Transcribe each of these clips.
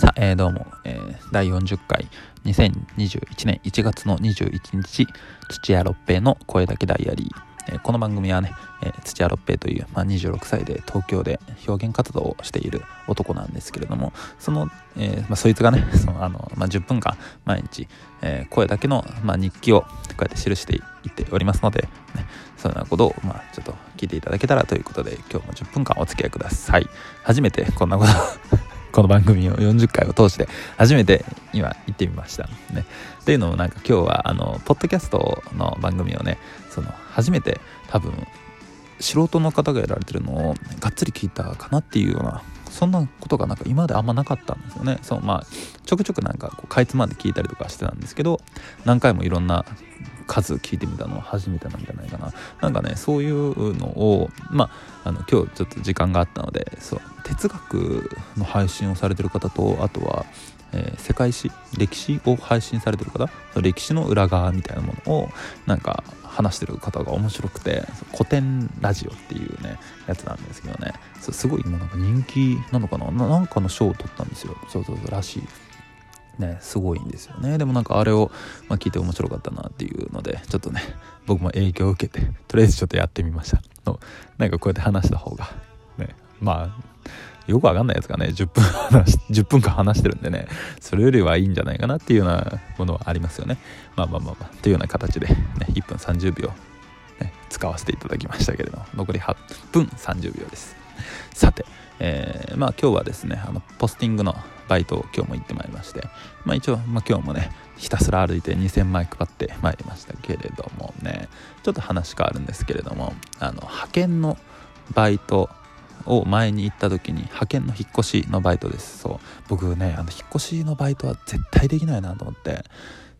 さあ、えー、どうも、えー、第40回2021年1月の21日土屋六平の声だけダイアリー、えー、この番組はね、え、土屋六平という、まあ、26歳で東京で表現活動をしている男なんですけれどもその、えまあ、そいつがね そのあの、まあ、10分間毎日、え、声だけの、ま、日記をこうやって記していっておりますので、ね、そんなことを、ま、ちょっと聞いていただけたらということで今日も10分間お付き合いください。初めてこんなことこの番組を40回を通して初めて今行ってみましたね。っていうのもなんか今日はあのポッドキャストの番組をねその初めて多分素人の方がやられてるのをがっつり聞いたかなっていうようなそんなことがなんか今まであんまなかったんですよねそうまあちょくちょくなんかこうかいつまんで聞いたりとかしてたんですけど何回もいろんな数聞いてみたのは初めてなんじゃないかな。なんかねそういうのをまああの今日ちょっと時間があったのでそう哲学の配信をされてる方とあとは、えー、世界史歴史を配信されてる方歴史の裏側みたいなものをなんか話してる方が面白くて古典ラジオっていうねやつなんですけどね。すごい今なんか人気なのかななんかの賞を取ったんですよ。そうそうそうらしい。ねすごいんですよね。でもなんかあれを、まあ、聞いて面白かったなっていうのでちょっとね僕も影響を受けてとりあえずちょっとやってみました。のなんかこうやって話した方がねまあよくわかんないやつがね10分話10分間話してるんでねそれよりはいいんじゃないかなっていうようなものはありますよね。まあまあまあまあというような形で、ね、1分30秒、ね、使わせていただきましたけれども残り8分30秒です。さてえー、まあ今日はですねあのポスティングのバイトを今日も行ってまいりましてまあ一応、まあ、今日もねひたすら歩いて2000枚配ってまいりましたけれどもねちょっと話変わるんですけれどもあの派遣のバイトを前に行った時に派遣の引っ越しのバイトです。そう。僕ねあの引っ越しのバイトは絶対できないなと思って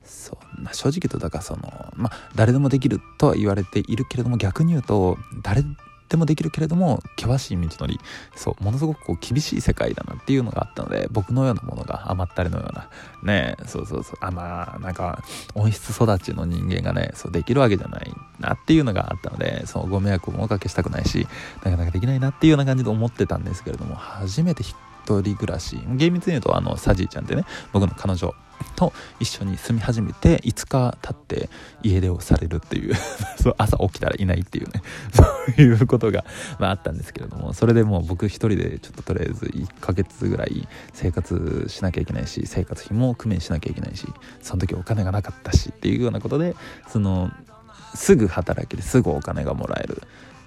そう正直言うとだからそのまあ誰でもできるとは言われているけれども逆に言うと誰でもできるけれども険しい道のりそうものすごくこう厳しい世界だなっていうのがあったので僕のようなものが甘ったれのようなねそうそうそうあまあなんか温室育ちの人間がねそうできるわけじゃないなっていうのがあったのでそうご迷惑もおかけしたくないしなかなかできないなっていうような感じで思ってたんですけれども初めて一人暮らし厳密に言うとあのサジーちゃんってね僕の彼女と一緒に住み始めて5日経って家出をされるっていう そう朝起きたらいないっていうね。そういうことが、まあ、あったんですけれどもそれでもう僕一人でちょっととりあえず1ヶ月ぐらい生活しなきゃいけないし生活費も工面しなきゃいけないしその時お金がなかったしっていうようなことでそのすぐ働きですぐお金がもらえる。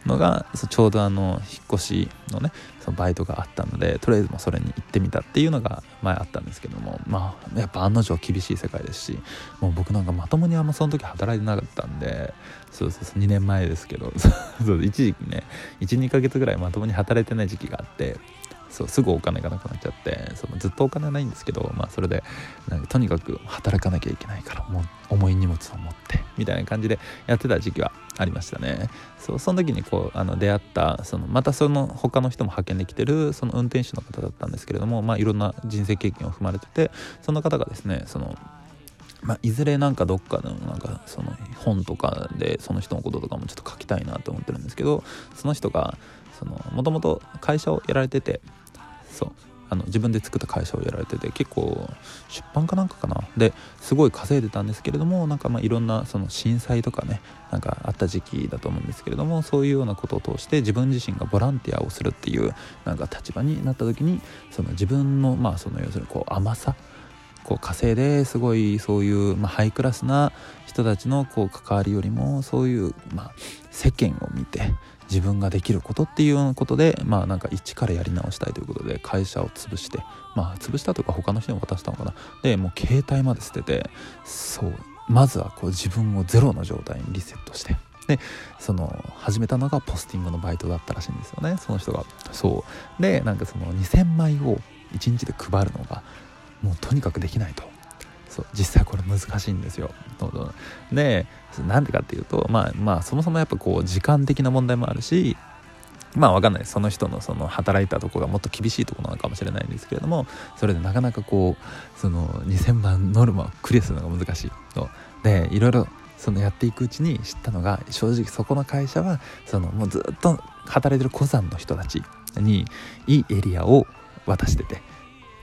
のがちょうどあの引っ越しのねそのバイトがあったのでとりあえずもそれに行ってみたっていうのが前あったんですけどもまあやっぱ案の定厳しい世界ですしもう僕なんかまともにあんまその時働いてなかったんでそうそうそう2年前ですけど一時期ね12ヶ月ぐらいまともに働いてない時期があってそうすぐお金がなくなっちゃってそのずっとお金ないんですけど、まあ、それでなんかとにかく働かなきゃいけないからも重い荷物を持ってみたいな感じでやってた時期はありましたね。そうその時にこうあの出会ったそのまたその他の人も派遣できてるその運転手の方だったんですけれども、まあ、いろんな人生経験を踏まれててその方がですねそのまあ、いずれなんかどっかのなんかその本とかでその人のこととかもちょっと書きたいなと思ってるんですけどその人がもともと会社をやられててそう。あの自分で作った会社をやられてて結構出版かなんかかな。ですごい稼いでたんですけれどもなんかまあいろんなその震災とかねなんかあった時期だと思うんですけれどもそういうようなことを通して自分自身がボランティアをするっていうなんか立場になった時にその自分のまあその要するにこう甘さこう稼いですごいそういう、まあ、ハイクラスな人たちのこう関わりよりもそういう、まあ、世間を見て自分ができることっていうようなことでまあなんか一からやり直したいということで会社を潰してまあ潰したとか他の人に渡したのかな。でもう携帯まで捨ててそうまずはこう自分をゼロの状態にリセットしてでその始めたのがポスティングのバイトだったらしいんですよねその人が。そう。でなんかその2000枚を1日で配るのがもうとにかくできないと。そう実際これ難しいんですよ。でなんでかっていうとまあまあそもそもやっぱこう時間的な問題もあるしまあわかんないその人のその働いたとこがもっと厳しいとこなのかもしれないんですけれどもそれでなかなかこうその2000万ノルマをクリアするのが難しいと。でいろいろそのやっていくうちに知ったのが正直そこの会社はそのもうずっと働いてる古山の人たちにいいエリアを渡してて。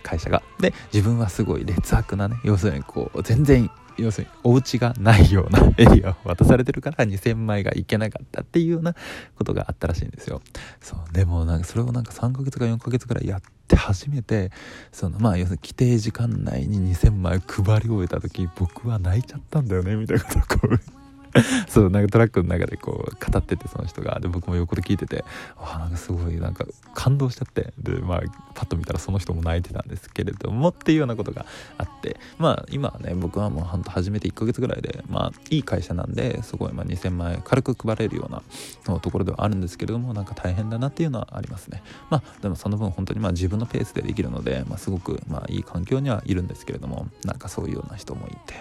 会社が。で自分はすごい劣悪なね要するにこう全然要するにお家がないような エリアを渡されてるから2000枚がいけなかったっていうようなことがあったらしいんですよ。そうでもなんかそれをなんか3ヶ月か4ヶ月ぐらいやって初めてそのまあ要するに規定時間内に2000枚配り終えた時僕は泣いちゃったんだよねみたいなことをこう そうなんかトラックの中でこう語っててその人が。で僕も横で聞いててあなんかすごいなんか感動しちゃって。でまあパッと見たらその人も泣いてたんですけれどもっていうようなことがあって。まあ今はね僕はもうほんと始めて1ヶ月ぐらいでまあいい会社なんですごいまあ2000万円軽く配れるようなところではあるんですけれどもなんか大変だなっていうのはありますね。まあでもその分本当にまあ自分のペースでできるので、まあ、すごくまあいい環境にはいるんですけれどもなんかそういうような人もいて。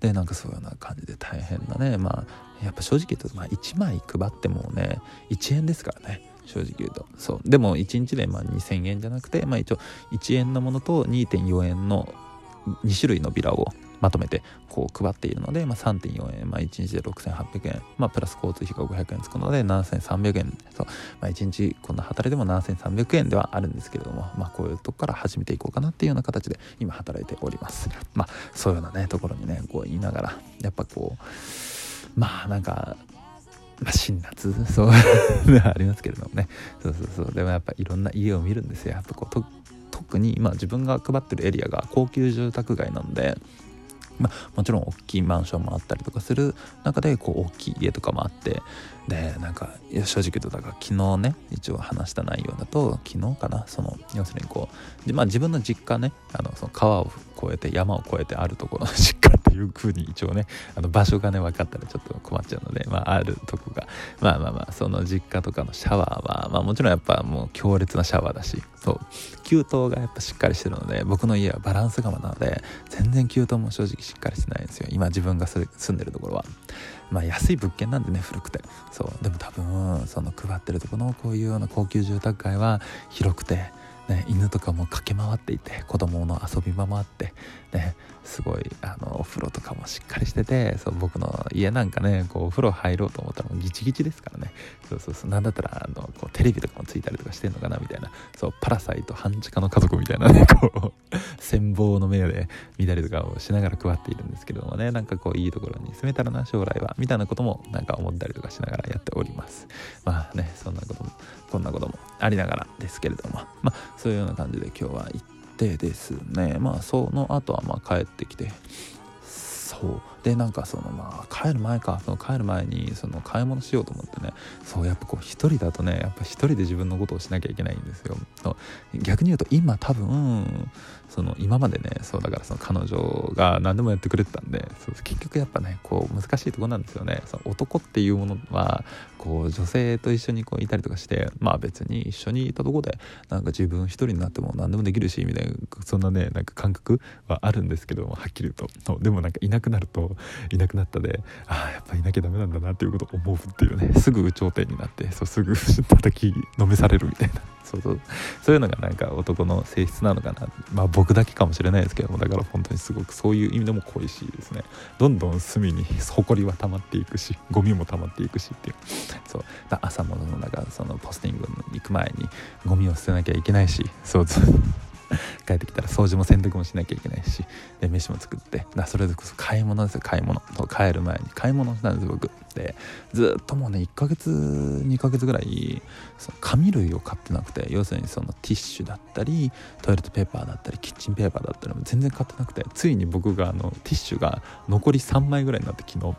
でなんかそういうような感じで大変なねまあまあやっぱ正直言うと、まあ、1枚配ってもね1円ですからね。正直言うと。そう。でも1日でまあ2000円じゃなくて、まあ、一応1円のものと2.4円の2種類のビラをまとめてこう配っているので、まあ、3.4円、まあ、1日で6800円、まあ、プラス交通費が500円つくので7300円。そう、まあ、1日こんな働いても7300円ではあるんですけれども、まあ、こういうとこから始めていこうかなっていうような形で今働いております。まあそういうようなねところにねこう言いながらやっぱこうまあなんかまあ、辛辣そう ありますけれどもね。そうそうそう。でもやっぱいろんな家を見るんですよ。やっぱこう特に今自分が配ってるエリアが高級住宅街なのでまあ、もちろん大きいマンションもあったりとかする中でこう大きい家とかもあって。でなんか正直言うとだから昨日ね一応話した内容だと昨日かなその要するにこうで、まあ、自分の実家ねあのその川を越えて山を越えてあるところの実家いう風に一応ねあの場所がね分かったらちょっと困っちゃうので、まあ、あるとこがまあまあまあその実家とかのシャワーは、まあ、もちろんやっぱもう強烈なシャワーだしそう。給湯がやっぱしっかりしてるので僕の家はバランス釜なので全然給湯も正直しっかりしてないんですよ。今自分が住んでるところは。まあ安い物件なんでね古くて。そう。でも多分その配ってるとこのこういうような高級住宅街は広くてね、犬とかも駆け回っていて子供の遊び場もあって、ね、すごいあのお風呂とかもしっかりしててそう僕の家なんかねこうお風呂入ろうと思ったらもうギチギチですからね。そうそうそうなんだったらあのこうテレビとかもついたりとかしてんのかなみたいな。そうパラサイト半地下の家族みたいなね こう羨望の目で見たりとかをしながら配っているんですけどもね。なんかこういいところに住めたらな将来はみたいなこともなんか思ったりとかしながらやっております。まあねそんなこともこんなこともありながらですけれども。まあそういうような感じで今日は行ってですね。まあその後はまあ帰ってきて。そう。でなんかそのまあ帰る前かその帰る前にその買い物しようと思ってねそうやっぱこう一人だとねやっぱ一人で自分のことをしなきゃいけないんですよ。逆に言うと今多分その今までねそうだからその彼女が何でもやってくれてたんでそう結局やっぱねこう難しいとこなんですよね。その男っていうものはこう女性と一緒にこういたりとかしてまあ別に一緒にいたとこでなんか自分一人になっても何でもできるしみたいなそんなねなんか感覚はあるんですけどはっきり言うと。でもなんかいなくなるといなくなったでああやっぱいなきゃダメなんだなっていうことを思うっていうね。すぐ頂天になってそうすぐ叩きのめされるみたいな。そうそう。そういうのがなんか男の性質なのかな。まあ僕だけかもしれないですけども。だから本当にすごくそういう意味でも恋しいですね。どんどん隅に埃は溜まっていくしゴミも溜まっていくしっていう。そう。朝もなんかそのポスティングに行く前にゴミを捨てなきゃいけないし。そうそう。帰ってきたら掃除も洗濯もしなきゃいけないしで飯も作ってだそれでこそ買い物ですよ買い物。と帰る前に。買い物したんです僕。でずっともうね1ヶ月2ヶ月ぐらいその紙類を買ってなくて要するにそのティッシュだったりトイレットペーパーだったりキッチンペーパーだったりも全然買ってなくてついに僕があのティッシュが残り3枚ぐらいになって昨日。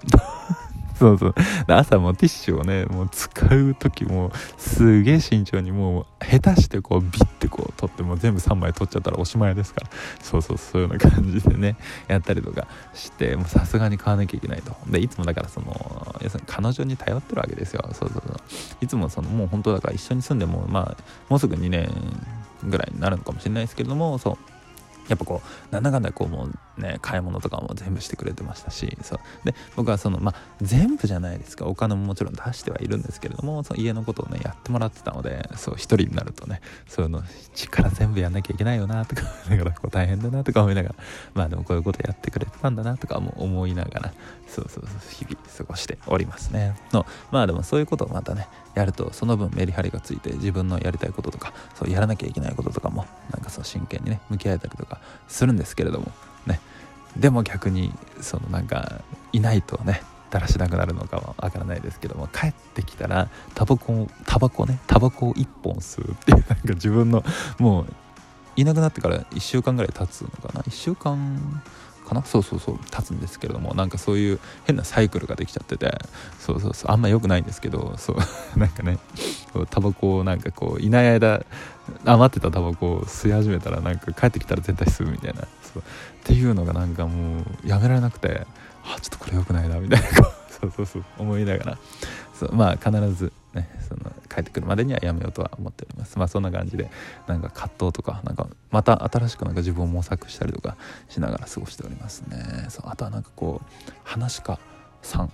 そうそう。朝もティッシュをね、もう使う時もすげえ慎重にもう下手してこうビッてこう取っても全部3枚取っちゃったらおしまいですから。そうそう、そういうような感じでね、やったりとかして、もうさすがに買わなきゃいけないと。で、いつもだからその、要するに彼女に頼ってるわけですよ。そうそうそう。いつもその、もう本当だから一緒に住んでも、まあ、もうすぐ2年ぐらいになるのかもしれないですけれども、そう。やっぱこうなんだかんだこうもうね買い物とかも全部してくれてましたしそう。で僕はそのまあ全部じゃないですか。お金ももちろん出してはいるんですけれどもその家のことをねやってもらってたのでそう一人になるとねそういうの力全部やんなきゃいけないよなとか思いながらこう大変だなとか思いながらまあでもこういうことやってくれてたんだなとかも思いながらそうそうそう日々過ごしておりますね。のまあでもそういうことをまたねやるとその分メリハリがついて自分のやりたいこととかそうやらなきゃいけないこととかもなんかそう真剣にね向き合えたりとかするんですけれどもでも逆にそのなんかいないとねだらしなくなるのかはわからないですけども帰ってきたらタバコタバコねタバコを1本吸うっていうなんか自分のもういなくなってから1週間ぐらい経つのかな？1週間かな？そうそうそう。経つんですけれどもなんかそういう変なサイクルができちゃってて。そうそうそう。あんま良くないんですけどそう。なんかねタバコをなんかこういない間余ってたタバコを吸い始めたらなんか帰ってきたら絶対吸うみたいな。そう。っていうのがなんかもうやめられなくてあちょっとこれ良くないなみたいな。そうそうそう。思いながら。そう。まあ必ずねその帰ってくるまでにはやめようとは思っております。まあそんな感じでなんか葛藤とかなんかまた新しくなんか自分を模索したりとかしながら過ごしておりますね。そうあとはなんかこう話家さん。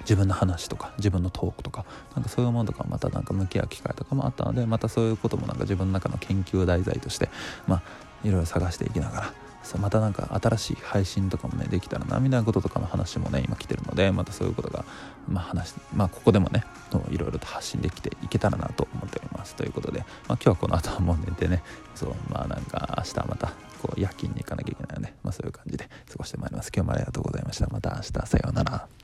自分の話とか自分のトークとかなんかそういうものとかまたなんか向き合う機会とかもあったのでまたそういうこともなんか自分の中の研究題材としてまあいろいろ探していきながらそうまたなんか新しい配信とかもねできたらなみたいなこととかの話もね今来てるのでまたそういうことがまあ話まあここでもねいろいろと発信できていけたらなと思っております。ということで、まあ、今日はこの後はもう寝てねそうまあなんか明日またこう夜勤に行かなきゃいけないので、まあ、そういう感じで過ごしてまいります。今日もありがとうございました。また明日さようなら。